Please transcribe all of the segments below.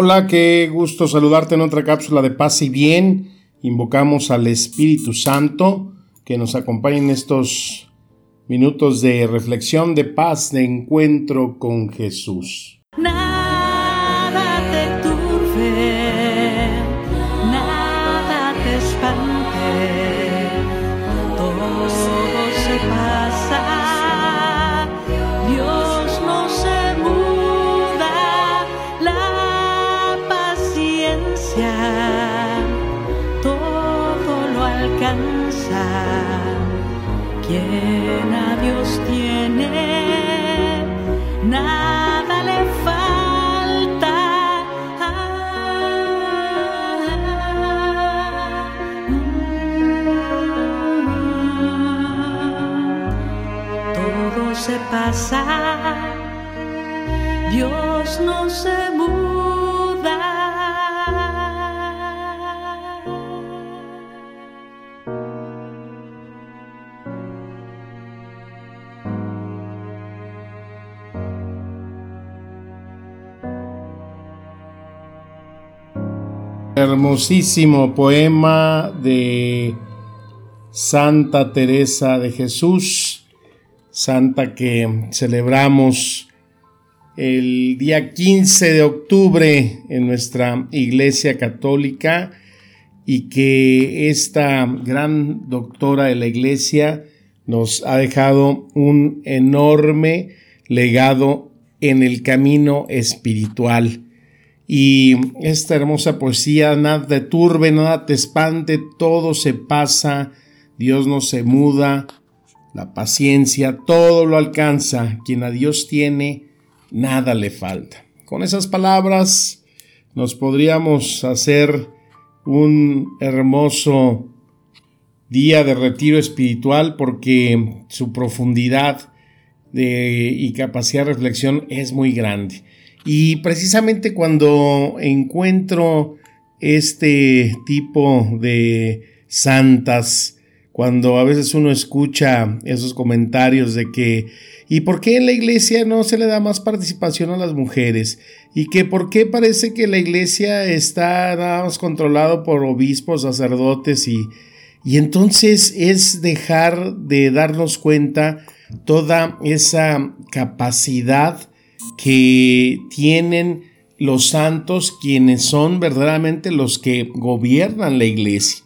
Hola, qué gusto saludarte en otra cápsula de paz y bien. Invocamos al Espíritu Santo que nos acompañe en estos minutos de reflexión, de paz, de encuentro con Jesús. Quien a Dios tiene, nada le falta. Todo se pasa, Dios no se. Hermosísimo poema de Santa Teresa de Jesús, santa que celebramos el día 15 de octubre en nuestra Iglesia Católica y que esta gran doctora de la Iglesia nos ha dejado un enorme legado en el camino espiritual. Y esta hermosa poesía, nada te turbe, nada te espante, todo se pasa, Dios no se muda, la paciencia, todo lo alcanza, quien a Dios tiene, nada le falta. Con esas palabras nos podríamos hacer un hermoso día de retiro espiritual porque su profundidad de, y capacidad de reflexión es muy grande. Y precisamente cuando encuentro este tipo de santas, cuando a veces uno escucha esos comentarios de que, ¿y por qué en la iglesia no se le da más participación a las mujeres? ¿Y que por qué parece que la iglesia está nada más controlado por obispos, sacerdotes y, y entonces es dejar de darnos cuenta toda esa capacidad que tienen los santos quienes son verdaderamente los que gobiernan la iglesia.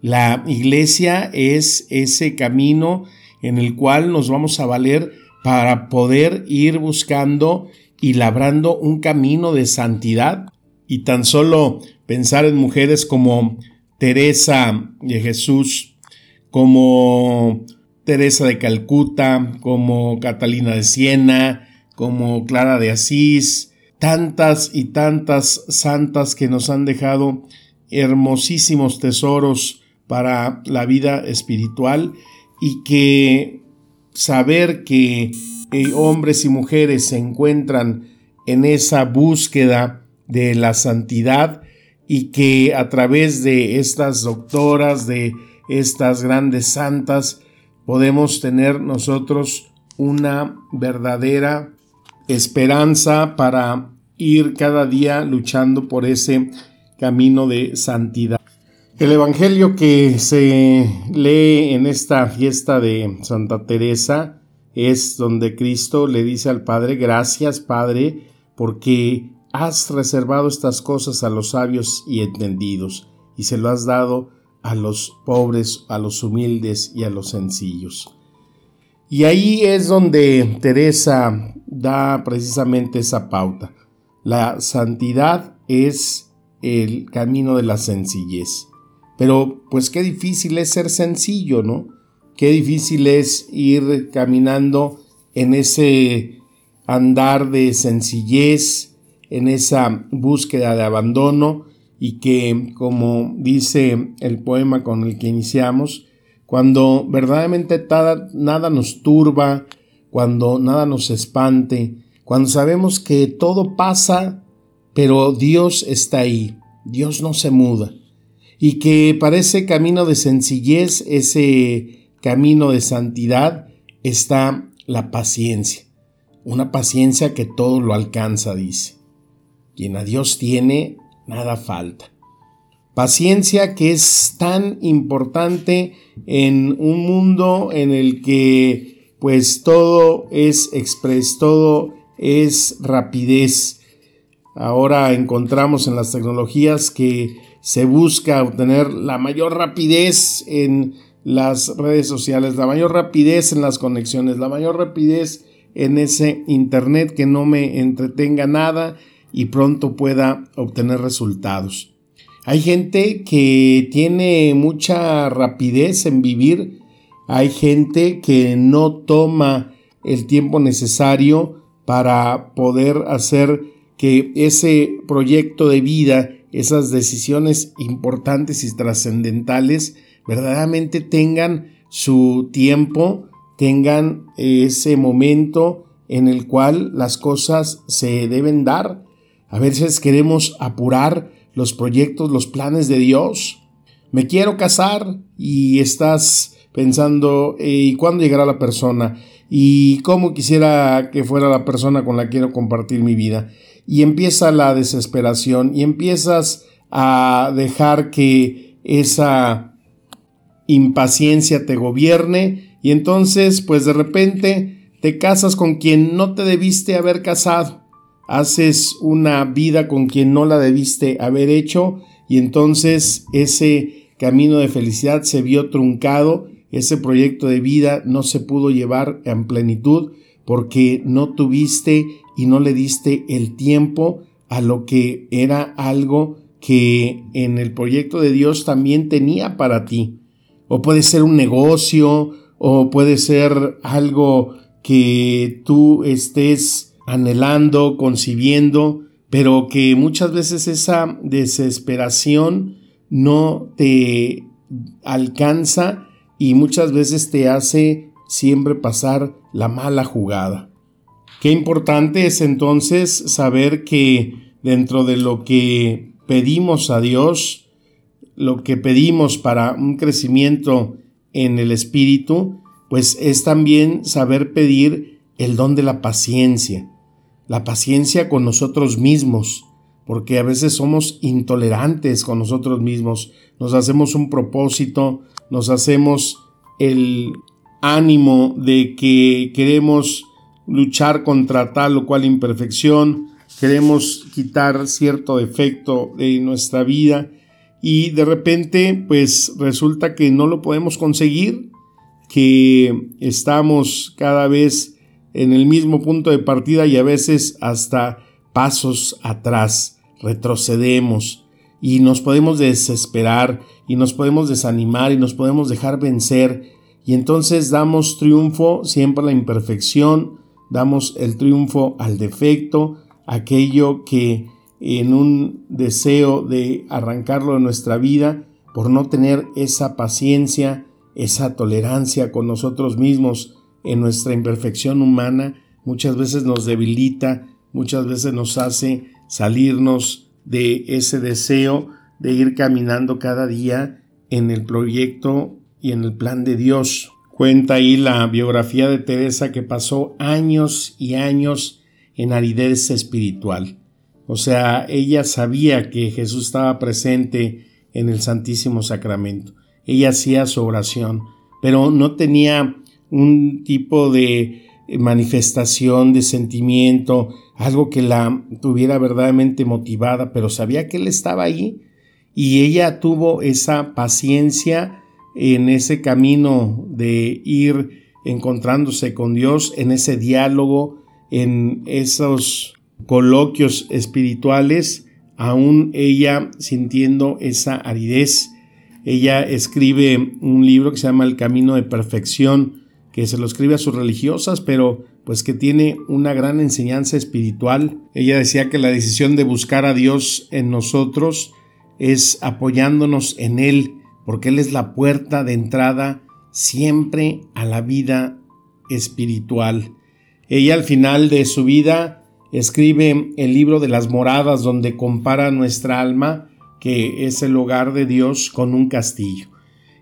La iglesia es ese camino en el cual nos vamos a valer para poder ir buscando y labrando un camino de santidad. Y tan solo pensar en mujeres como Teresa de Jesús, como Teresa de Calcuta, como Catalina de Siena, como Clara de Asís, tantas y tantas santas que nos han dejado hermosísimos tesoros para la vida espiritual y que saber que eh, hombres y mujeres se encuentran en esa búsqueda de la santidad y que a través de estas doctoras, de estas grandes santas, podemos tener nosotros una verdadera esperanza para ir cada día luchando por ese camino de santidad. El Evangelio que se lee en esta fiesta de Santa Teresa es donde Cristo le dice al Padre, gracias Padre, porque has reservado estas cosas a los sabios y entendidos, y se lo has dado a los pobres, a los humildes y a los sencillos. Y ahí es donde Teresa da precisamente esa pauta. La santidad es el camino de la sencillez. Pero pues qué difícil es ser sencillo, ¿no? Qué difícil es ir caminando en ese andar de sencillez, en esa búsqueda de abandono y que, como dice el poema con el que iniciamos, cuando verdaderamente nada nos turba, cuando nada nos espante, cuando sabemos que todo pasa, pero Dios está ahí, Dios no se muda, y que para ese camino de sencillez, ese camino de santidad, está la paciencia, una paciencia que todo lo alcanza, dice. Quien a Dios tiene, nada falta. Paciencia que es tan importante en un mundo en el que pues todo es express, todo es rapidez. Ahora encontramos en las tecnologías que se busca obtener la mayor rapidez en las redes sociales, la mayor rapidez en las conexiones, la mayor rapidez en ese internet que no me entretenga nada y pronto pueda obtener resultados. Hay gente que tiene mucha rapidez en vivir, hay gente que no toma el tiempo necesario para poder hacer que ese proyecto de vida, esas decisiones importantes y trascendentales, verdaderamente tengan su tiempo, tengan ese momento en el cual las cosas se deben dar. A veces queremos apurar los proyectos, los planes de Dios. Me quiero casar y estás pensando, ¿y cuándo llegará la persona? ¿Y cómo quisiera que fuera la persona con la que quiero compartir mi vida? Y empieza la desesperación y empiezas a dejar que esa impaciencia te gobierne y entonces pues de repente te casas con quien no te debiste haber casado haces una vida con quien no la debiste haber hecho y entonces ese camino de felicidad se vio truncado, ese proyecto de vida no se pudo llevar en plenitud porque no tuviste y no le diste el tiempo a lo que era algo que en el proyecto de Dios también tenía para ti. O puede ser un negocio, o puede ser algo que tú estés anhelando, concibiendo, pero que muchas veces esa desesperación no te alcanza y muchas veces te hace siempre pasar la mala jugada. Qué importante es entonces saber que dentro de lo que pedimos a Dios, lo que pedimos para un crecimiento en el espíritu, pues es también saber pedir el don de la paciencia la paciencia con nosotros mismos, porque a veces somos intolerantes con nosotros mismos, nos hacemos un propósito, nos hacemos el ánimo de que queremos luchar contra tal o cual imperfección, queremos quitar cierto defecto de nuestra vida y de repente pues resulta que no lo podemos conseguir, que estamos cada vez en el mismo punto de partida y a veces hasta pasos atrás, retrocedemos y nos podemos desesperar y nos podemos desanimar y nos podemos dejar vencer. Y entonces damos triunfo siempre a la imperfección, damos el triunfo al defecto, aquello que en un deseo de arrancarlo de nuestra vida, por no tener esa paciencia, esa tolerancia con nosotros mismos, en nuestra imperfección humana muchas veces nos debilita, muchas veces nos hace salirnos de ese deseo de ir caminando cada día en el proyecto y en el plan de Dios. Cuenta ahí la biografía de Teresa que pasó años y años en aridez espiritual. O sea, ella sabía que Jesús estaba presente en el Santísimo Sacramento. Ella hacía su oración, pero no tenía un tipo de manifestación de sentimiento, algo que la tuviera verdaderamente motivada, pero sabía que él estaba ahí y ella tuvo esa paciencia en ese camino de ir encontrándose con Dios, en ese diálogo, en esos coloquios espirituales, aún ella sintiendo esa aridez. Ella escribe un libro que se llama El Camino de Perfección, que se lo escribe a sus religiosas, pero pues que tiene una gran enseñanza espiritual. Ella decía que la decisión de buscar a Dios en nosotros es apoyándonos en Él, porque Él es la puerta de entrada siempre a la vida espiritual. Ella al final de su vida escribe el libro de las moradas donde compara nuestra alma, que es el hogar de Dios, con un castillo.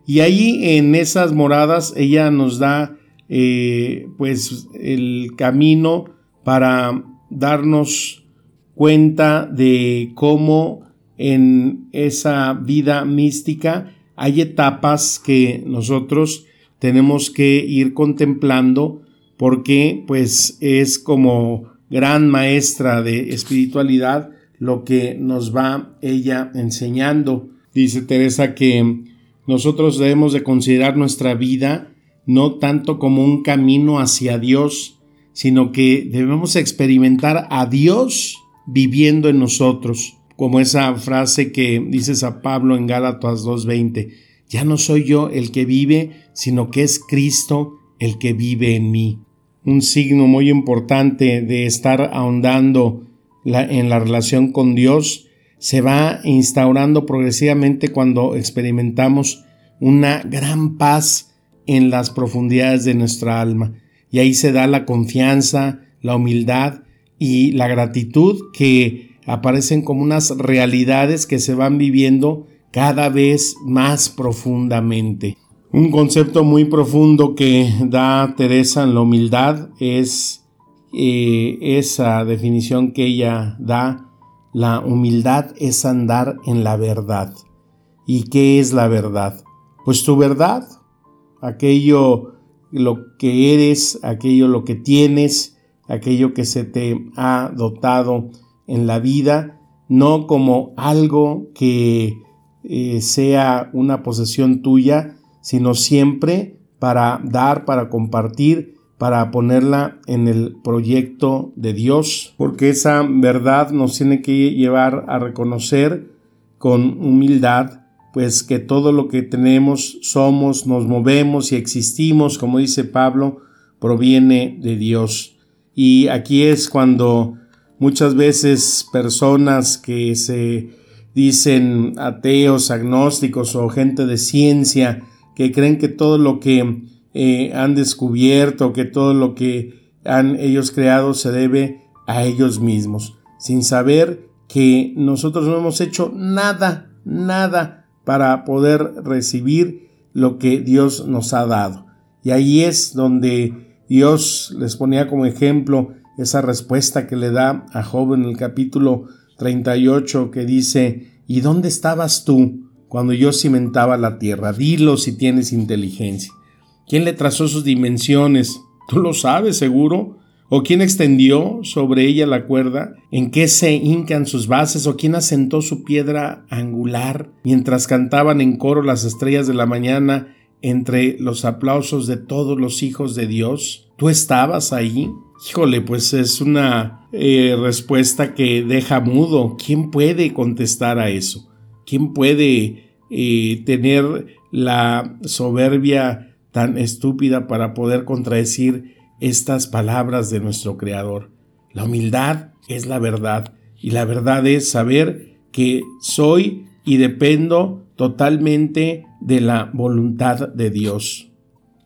Y ahí en esas moradas ella nos da eh, pues el camino para darnos cuenta de cómo en esa vida mística hay etapas que nosotros tenemos que ir contemplando porque pues es como gran maestra de espiritualidad lo que nos va ella enseñando. Dice Teresa que nosotros debemos de considerar nuestra vida no tanto como un camino hacia Dios, sino que debemos experimentar a Dios viviendo en nosotros, como esa frase que dice a Pablo en Gálatas 2.20, ya no soy yo el que vive, sino que es Cristo el que vive en mí. Un signo muy importante de estar ahondando en la relación con Dios se va instaurando progresivamente cuando experimentamos una gran paz en las profundidades de nuestra alma. Y ahí se da la confianza, la humildad y la gratitud que aparecen como unas realidades que se van viviendo cada vez más profundamente. Un concepto muy profundo que da Teresa en la humildad es eh, esa definición que ella da. La humildad es andar en la verdad. ¿Y qué es la verdad? Pues tu verdad, aquello lo que eres, aquello lo que tienes, aquello que se te ha dotado en la vida, no como algo que eh, sea una posesión tuya, sino siempre para dar, para compartir, para ponerla en el proyecto de Dios, porque esa verdad nos tiene que llevar a reconocer con humildad pues que todo lo que tenemos, somos, nos movemos y existimos, como dice Pablo, proviene de Dios. Y aquí es cuando muchas veces personas que se dicen ateos, agnósticos o gente de ciencia, que creen que todo lo que eh, han descubierto, que todo lo que han ellos creado se debe a ellos mismos, sin saber que nosotros no hemos hecho nada, nada para poder recibir lo que Dios nos ha dado. Y ahí es donde Dios les ponía como ejemplo esa respuesta que le da a Job en el capítulo 38 que dice, ¿y dónde estabas tú cuando yo cimentaba la tierra? Dilo si tienes inteligencia. ¿Quién le trazó sus dimensiones? Tú lo sabes seguro. ¿O quién extendió sobre ella la cuerda? ¿En qué se hincan sus bases? ¿O quién asentó su piedra angular? Mientras cantaban en coro las estrellas de la mañana entre los aplausos de todos los hijos de Dios. ¿Tú estabas ahí? Híjole, pues es una eh, respuesta que deja mudo. ¿Quién puede contestar a eso? ¿Quién puede eh, tener la soberbia tan estúpida para poder contradecir estas palabras de nuestro Creador. La humildad es la verdad y la verdad es saber que soy y dependo totalmente de la voluntad de Dios.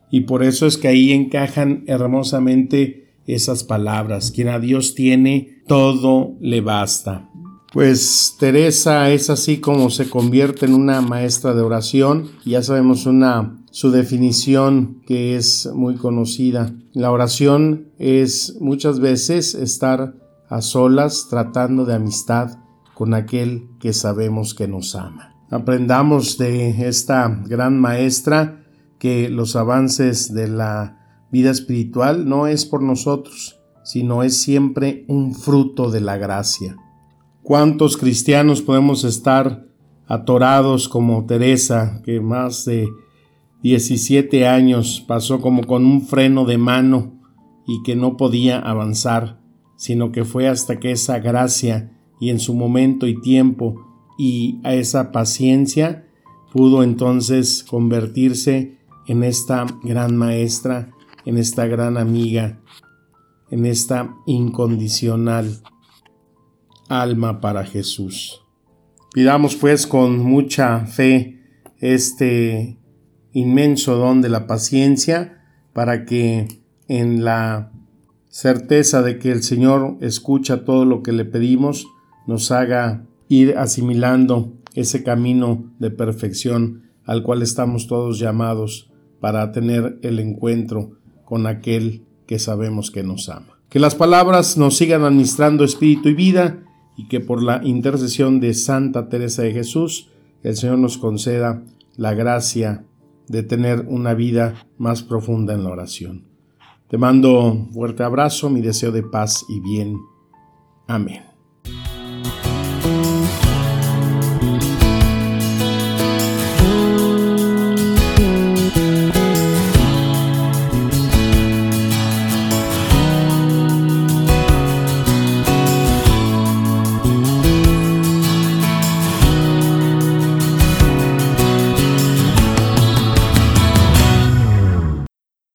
Y por eso es que ahí encajan hermosamente esas palabras. Quien a Dios tiene, todo le basta. Pues Teresa es así como se convierte en una maestra de oración. Ya sabemos una su definición que es muy conocida. La oración es muchas veces estar a solas tratando de amistad con aquel que sabemos que nos ama. Aprendamos de esta gran maestra que los avances de la vida espiritual no es por nosotros, sino es siempre un fruto de la gracia. ¿Cuántos cristianos podemos estar atorados como Teresa, que más de 17 años pasó como con un freno de mano y que no podía avanzar, sino que fue hasta que esa gracia y en su momento y tiempo y a esa paciencia pudo entonces convertirse en esta gran maestra, en esta gran amiga. en esta incondicional alma para Jesús. Pidamos pues con mucha fe este inmenso don de la paciencia para que en la certeza de que el Señor escucha todo lo que le pedimos, nos haga ir asimilando ese camino de perfección al cual estamos todos llamados para tener el encuentro con aquel que sabemos que nos ama. Que las palabras nos sigan administrando espíritu y vida y que por la intercesión de Santa Teresa de Jesús el Señor nos conceda la gracia de tener una vida más profunda en la oración. Te mando un fuerte abrazo, mi deseo de paz y bien. Amén.